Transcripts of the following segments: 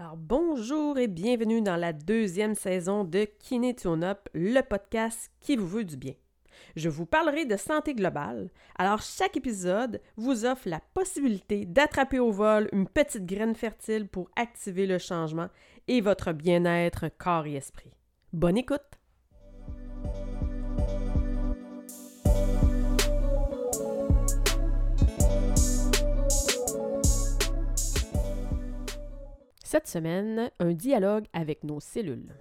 Alors bonjour et bienvenue dans la deuxième saison de Kiné Up, le podcast qui vous veut du bien. Je vous parlerai de santé globale. Alors chaque épisode vous offre la possibilité d'attraper au vol une petite graine fertile pour activer le changement et votre bien-être corps et esprit. Bonne écoute! Cette semaine, un dialogue avec nos cellules.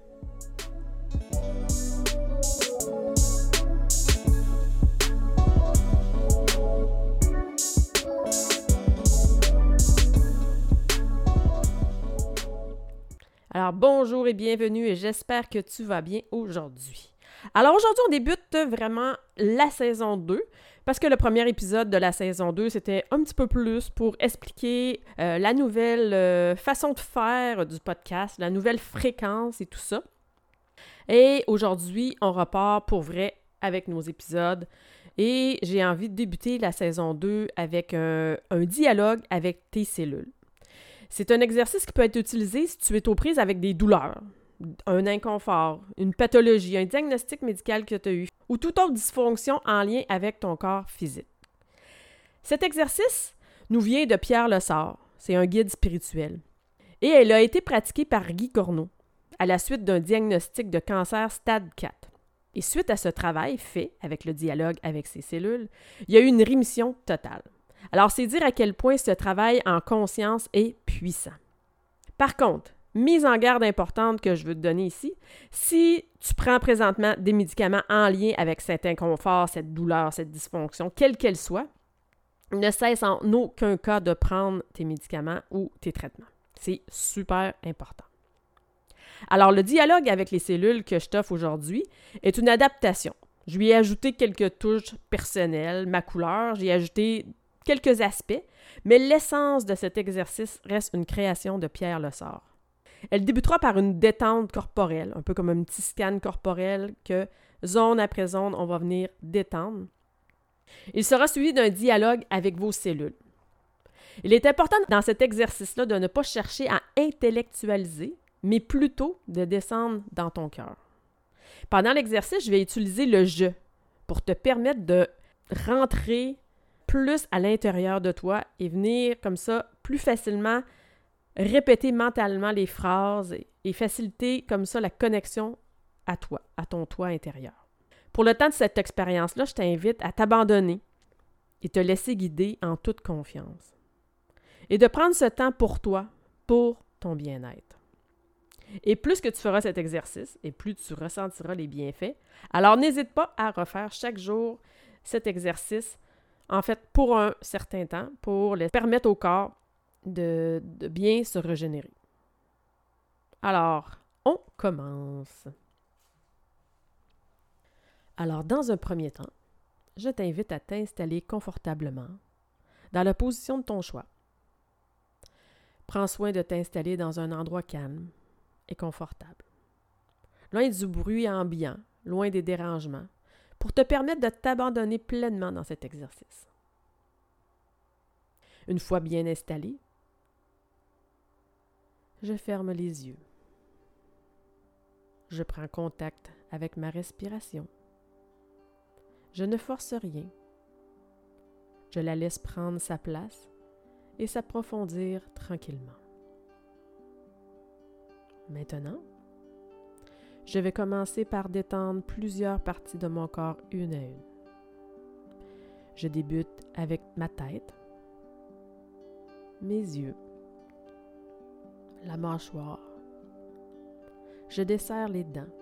Alors bonjour et bienvenue et j'espère que tu vas bien aujourd'hui. Alors aujourd'hui on débute vraiment la saison 2 parce que le premier épisode de la saison 2, c'était un petit peu plus pour expliquer euh, la nouvelle euh, façon de faire du podcast, la nouvelle fréquence et tout ça. Et aujourd'hui, on repart pour vrai avec nos épisodes. Et j'ai envie de débuter la saison 2 avec un, un dialogue avec tes cellules. C'est un exercice qui peut être utilisé si tu es aux prises avec des douleurs, un inconfort, une pathologie, un diagnostic médical que tu as eu ou toute autre dysfonction en lien avec ton corps physique. Cet exercice nous vient de Pierre Lessard, c'est un guide spirituel, et elle a été pratiquée par Guy Corneau à la suite d'un diagnostic de cancer stade 4. Et suite à ce travail fait avec le dialogue avec ses cellules, il y a eu une rémission totale. Alors c'est dire à quel point ce travail en conscience est puissant. Par contre, mise en garde importante que je veux te donner ici, si tu prends présentement des médicaments en lien avec cet inconfort, cette douleur, cette dysfonction, quelle qu'elle soit, ne cesse en aucun cas de prendre tes médicaments ou tes traitements. C'est super important. Alors, le dialogue avec les cellules que je t'offre aujourd'hui est une adaptation. Je lui ai ajouté quelques touches personnelles, ma couleur, j'ai ajouté quelques aspects, mais l'essence de cet exercice reste une création de Pierre Lessard. Elle débutera par une détente corporelle, un peu comme un petit scan corporel que zone après zone, on va venir détendre. Il sera suivi d'un dialogue avec vos cellules. Il est important dans cet exercice-là de ne pas chercher à intellectualiser, mais plutôt de descendre dans ton cœur. Pendant l'exercice, je vais utiliser le je pour te permettre de rentrer plus à l'intérieur de toi et venir comme ça plus facilement répéter mentalement les phrases et, faciliter comme ça la connexion à toi, à ton toi intérieur. Pour le temps de cette expérience-là, je t'invite à t'abandonner et te laisser guider en toute confiance. Et de prendre ce temps pour toi, pour ton bien-être. Et plus que tu feras cet exercice et plus tu ressentiras les bienfaits, alors n'hésite pas à refaire chaque jour cet exercice, en fait, pour un certain temps, pour les permettre au corps de, bien se régénérer. Alors, on commence. Alors, dans un premier temps, je t'invite à t'installer confortablement dans la position de ton choix. Prends soin de t'installer dans un endroit calme et confortable, loin du bruit ambiant, loin des dérangements, pour te permettre de t'abandonner pleinement dans cet exercice. Une fois bien installé, je ferme les yeux. Je prends contact avec ma respiration. Je ne force rien. Je la laisse prendre sa place et s'approfondir tranquillement. Maintenant, je vais commencer par détendre plusieurs parties de mon corps une à une. Je débute avec ma tête, mes yeux, la mâchoire. Je desserre les dents.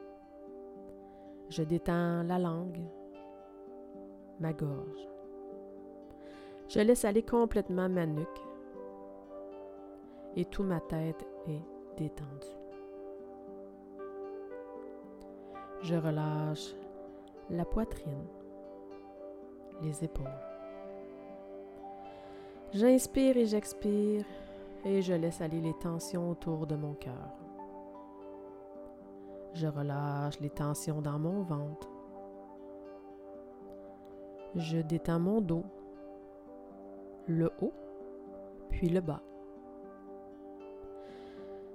Je détends la langue, ma gorge. Je laisse aller complètement ma nuque et toute ma tête est détendue. Je relâche la poitrine, les épaules. J'inspire et j'expire et je laisse aller les tensions autour de mon cœur. Je relâche les tensions dans mon ventre. Je détends mon dos, le haut, puis le bas.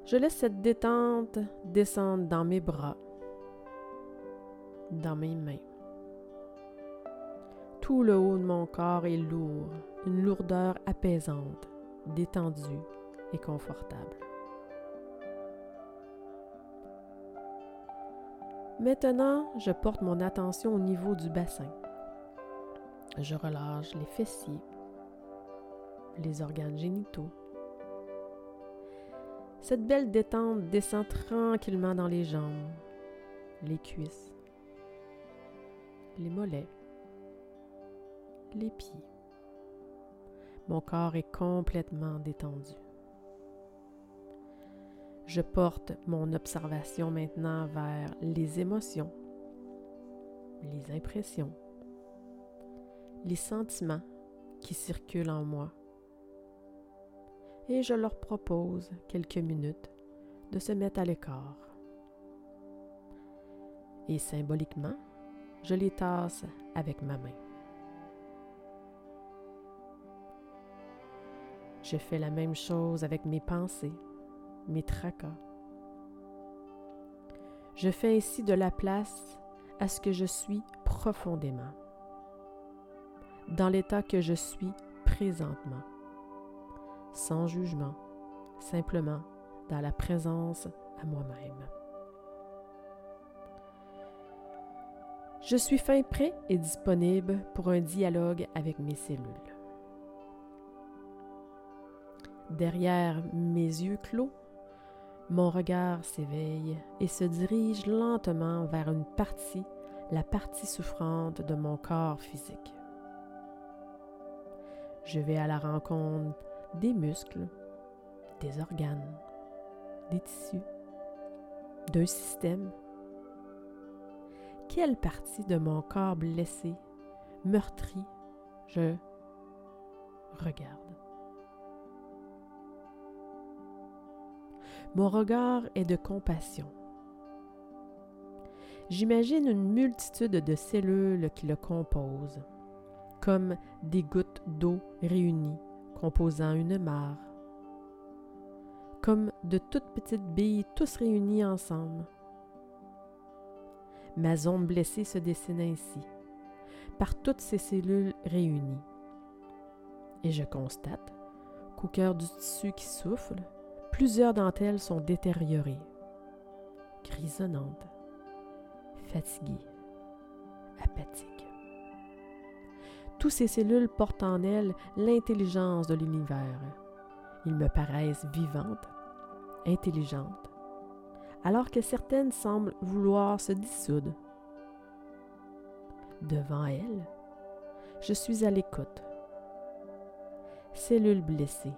Je laisse cette détente descendre dans mes bras, dans mes mains. Tout le haut de mon corps est lourd, une lourdeur apaisante, détendue confortable. Maintenant, je porte mon attention au niveau du bassin. Je relâche les fessiers, les organes génitaux. Cette belle détente descend tranquillement dans les jambes, les cuisses, les mollets, les pieds. Mon corps est complètement détendu. Je porte mon observation maintenant vers les émotions, les impressions, les sentiments qui circulent en moi. Et je leur propose quelques minutes de se mettre à l'écart. Et symboliquement, je les tasse avec ma main. Je fais la même chose avec mes pensées, mes tracas. Je fais ainsi de la place à ce que je suis profondément, dans l'état que je suis présentement, sans jugement, simplement dans la présence à moi-même. Je suis fin prêt et disponible pour un dialogue avec mes cellules. Derrière mes yeux clos, mon regard s'éveille et se dirige lentement vers une partie, la partie souffrante de mon corps physique. Je vais à la rencontre des muscles, des organes, des tissus, d'un système. Quelle partie de mon corps blessé, meurtri, je regarde. Mon regard est de compassion. J'imagine une multitude de cellules qui le composent, comme des gouttes d'eau réunies composant une mare, comme de toutes petites billes tous réunies ensemble. Ma zone blessée se dessine ainsi, par toutes ces cellules réunies. Et je constate qu'au cœur du tissu qui souffle, Plusieurs d'entre elles sont détériorées, grisonnantes, fatiguées, apathiques. Tous ces cellules portent en elles l'intelligence de l'univers. Ils me paraissent vivantes, intelligentes, alors que certaines semblent vouloir se dissoudre. Devant elles, je suis à l'écoute. Cellules blessées,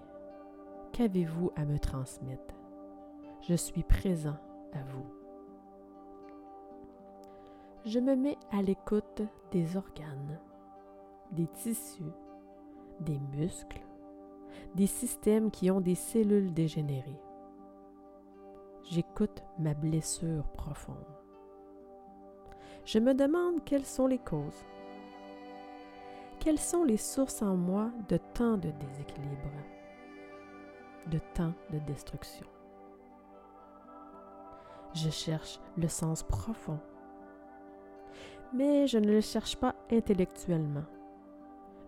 Qu'avez-vous à me transmettre? Je suis présent à vous. Je me mets à l'écoute des organes, des tissus, des muscles, des systèmes qui ont des cellules dégénérées. J'écoute ma blessure profonde. Je me demande quelles sont les causes. Quelles sont les sources en moi de tant de déséquilibre? De temps de destruction. Je cherche le sens profond, mais je ne le cherche pas intellectuellement.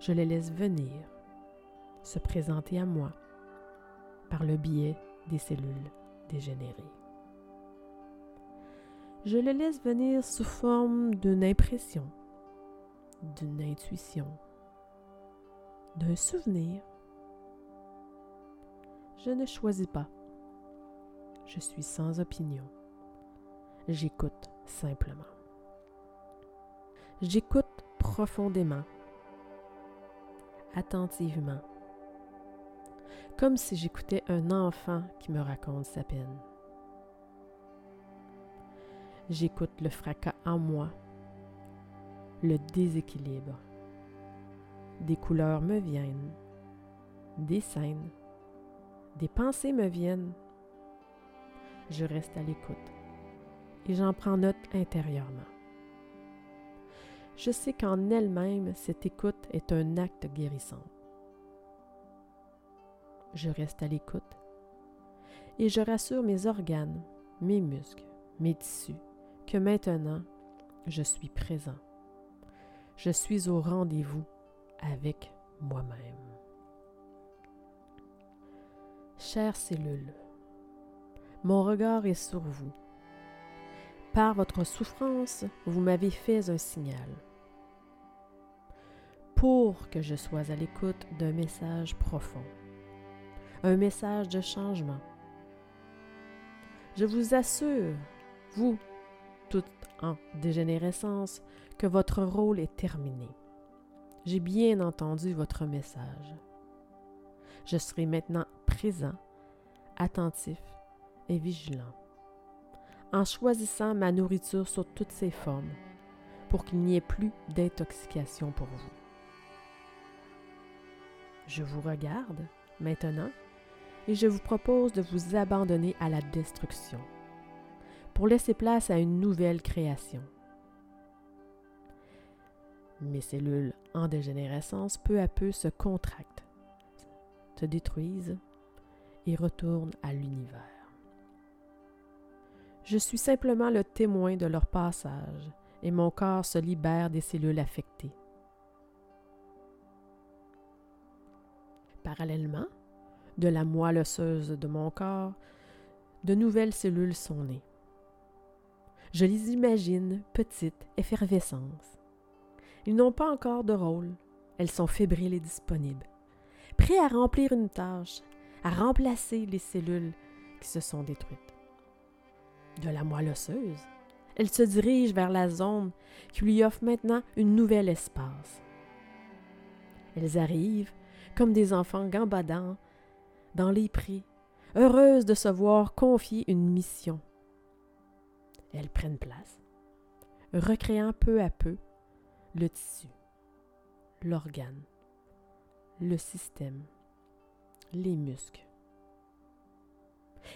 Je le laisse venir, se présenter à moi par le biais des cellules dégénérées. Je le laisse venir sous forme d'une impression, d'une intuition, d'un souvenir je ne choisis pas. Je suis sans opinion. J'écoute simplement. J'écoute profondément, attentivement, comme si j'écoutais un enfant qui me raconte sa peine. J'écoute le fracas en moi, le déséquilibre. Des couleurs me viennent, des scènes, des pensées me viennent. Je reste à l'écoute et j'en prends note intérieurement. Je sais qu'en elle-même, cette écoute est un acte guérissant. Je reste à l'écoute et je rassure mes organes, mes muscles, mes tissus, que maintenant, je suis présent. Je suis au rendez-vous avec moi-même. Chères cellules, mon regard est sur vous. Par votre souffrance, vous m'avez fait un signal. Pour que je sois à l'écoute d'un message profond, un message de changement. Je vous assure, vous, tout en dégénérescence, que votre rôle est terminé. J'ai bien entendu votre message. Je serai maintenant présent, attentif et vigilant, en choisissant ma nourriture sous toutes ses formes, pour qu'il n'y ait plus d'intoxication pour vous. Je vous regarde maintenant et je vous propose de vous abandonner à la destruction pour laisser place à une nouvelle création. Mes cellules en dégénérescence peu à peu se contractent, se détruisent et retournent à l'univers. Je suis simplement le témoin de leur passage et mon corps se libère des cellules affectées. Parallèlement, de la moelle osseuse de mon corps, de nouvelles cellules sont nées. Je les imagine petites, effervescences. Ils n'ont pas encore de rôle. Elles sont fébriles et disponibles, prêts à remplir une tâche, à remplacer les cellules qui se sont détruites. De la moelle osseuse, elles se dirigent vers la zone qui lui offre maintenant une nouvelle espace. Elles arrivent comme des enfants gambadants dans les prés, heureuses de se voir confier une mission, elles prennent place, recréant peu à peu le tissu, l'organe, le système, les muscles.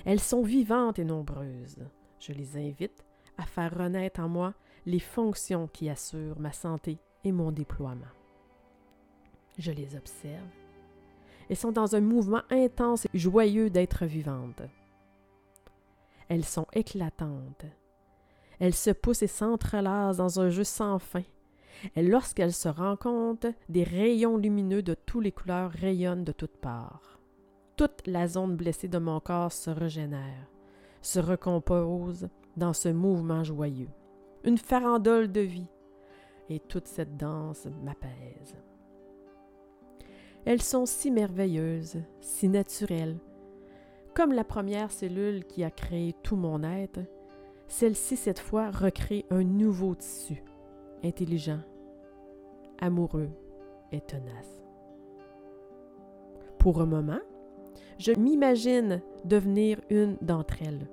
Elles sont vivantes et nombreuses. Je les invite à faire renaître en moi les fonctions qui assurent ma santé et mon déploiement. Je les observe. Elles sont dans un mouvement intense et joyeux d'être vivantes. Elles sont éclatantes, elles se poussent et s'entrelacent dans un jeu sans fin. Et lorsqu'elles se rencontrent, des rayons lumineux de toutes les couleurs rayonnent de toutes parts. Toute la zone blessée de mon corps se régénère, se recompose dans ce mouvement joyeux. Une farandole de vie. Et toute cette danse m'apaise. Elles sont si merveilleuses, si naturelles, comme la première cellule qui a créé tout mon être, celle-ci, cette fois, recrée un nouveau tissu, intelligent, amoureux et tenace. Pour un moment, je m'imagine devenir une d'entre elles.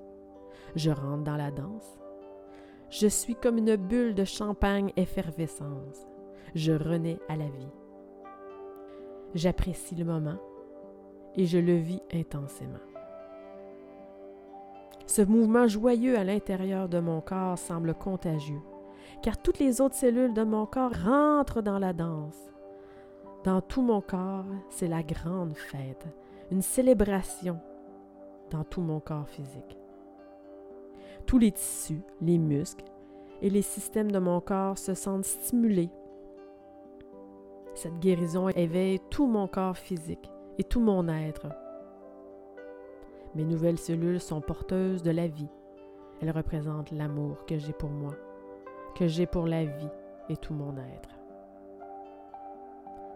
Je rentre dans la danse. Je suis comme une bulle de champagne effervescence. Je renais à la vie. J'apprécie le moment et je le vis intensément. Ce mouvement joyeux à l'intérieur de mon corps semble contagieux, car toutes les autres cellules de mon corps rentrent dans la danse. Dans tout mon corps, c'est la grande fête, une célébration dans tout mon corps physique. Tous les tissus, les muscles et les systèmes de mon corps se sentent stimulés. Cette guérison éveille tout mon corps physique et tout mon être mes nouvelles cellules sont porteuses de la vie. Elles représentent l'amour que j'ai pour moi, que j'ai pour la vie et tout mon être.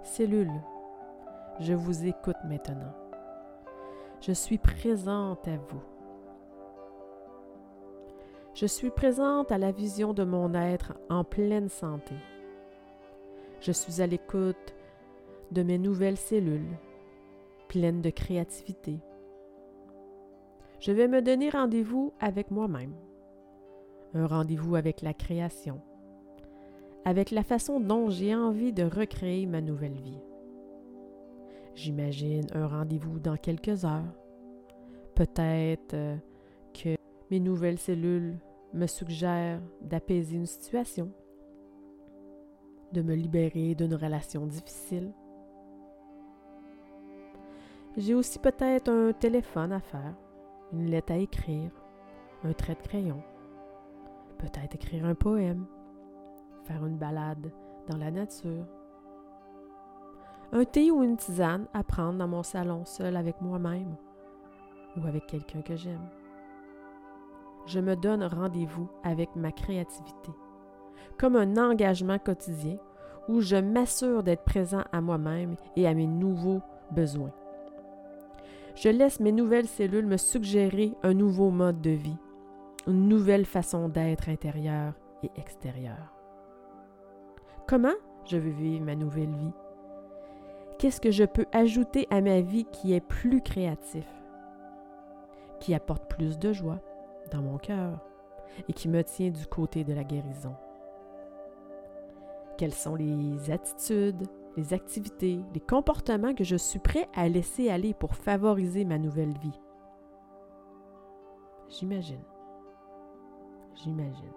Cellules, je vous écoute maintenant. Je suis présente à vous. Je suis présente à la vision de mon être en pleine santé. Je suis à l'écoute de mes nouvelles cellules, pleines de créativité, je vais me donner rendez-vous avec moi-même. Un rendez-vous avec la création, avec la façon dont j'ai envie de recréer ma nouvelle vie. J'imagine un rendez-vous dans quelques heures. Peut-être euh, que mes nouvelles cellules me suggèrent d'apaiser une situation, de me libérer d'une relation difficile. J'ai aussi peut-être un téléphone à faire une lettre à écrire, un trait de crayon, peut-être écrire un poème, faire une balade dans la nature, un thé ou une tisane à prendre dans mon salon seul avec moi-même ou avec quelqu'un que j'aime. Je me donne rendez-vous avec ma créativité, comme un engagement quotidien où je m'assure d'être présent à moi-même et à mes nouveaux besoins. Je laisse mes nouvelles cellules me suggérer un nouveau mode de vie, une nouvelle façon d'être intérieure et extérieure. Comment je veux vivre ma nouvelle vie? Qu'est-ce que je peux ajouter à ma vie qui est plus créatif, qui apporte plus de joie dans mon cœur et qui me tient du côté de la guérison? Quelles sont les attitudes, les activités, les comportements que je suis prêt à laisser aller pour favoriser ma nouvelle vie? J'imagine. J'imagine.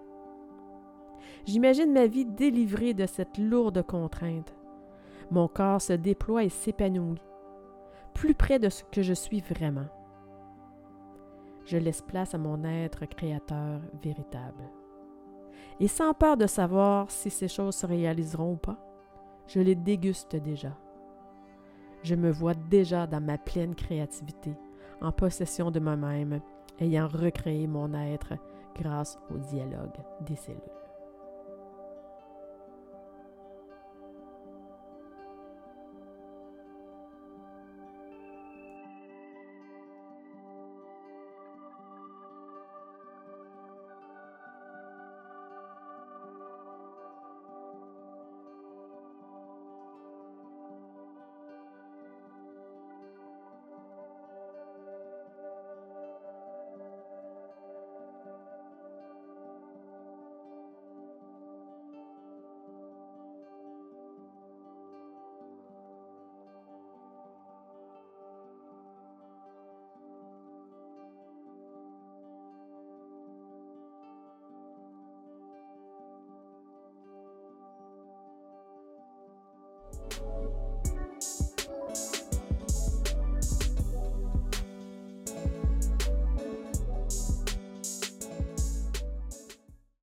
J'imagine ma vie délivrée de cette lourde contrainte mon corps se déploie et s'épanouit, plus près de ce que je suis vraiment. Je laisse place à mon être créateur véritable. Et sans peur de savoir si ces choses se réaliseront ou pas, je les déguste déjà. Je me vois déjà dans ma pleine créativité, en possession de moi-même, ayant recréé mon être grâce au dialogue des cellules.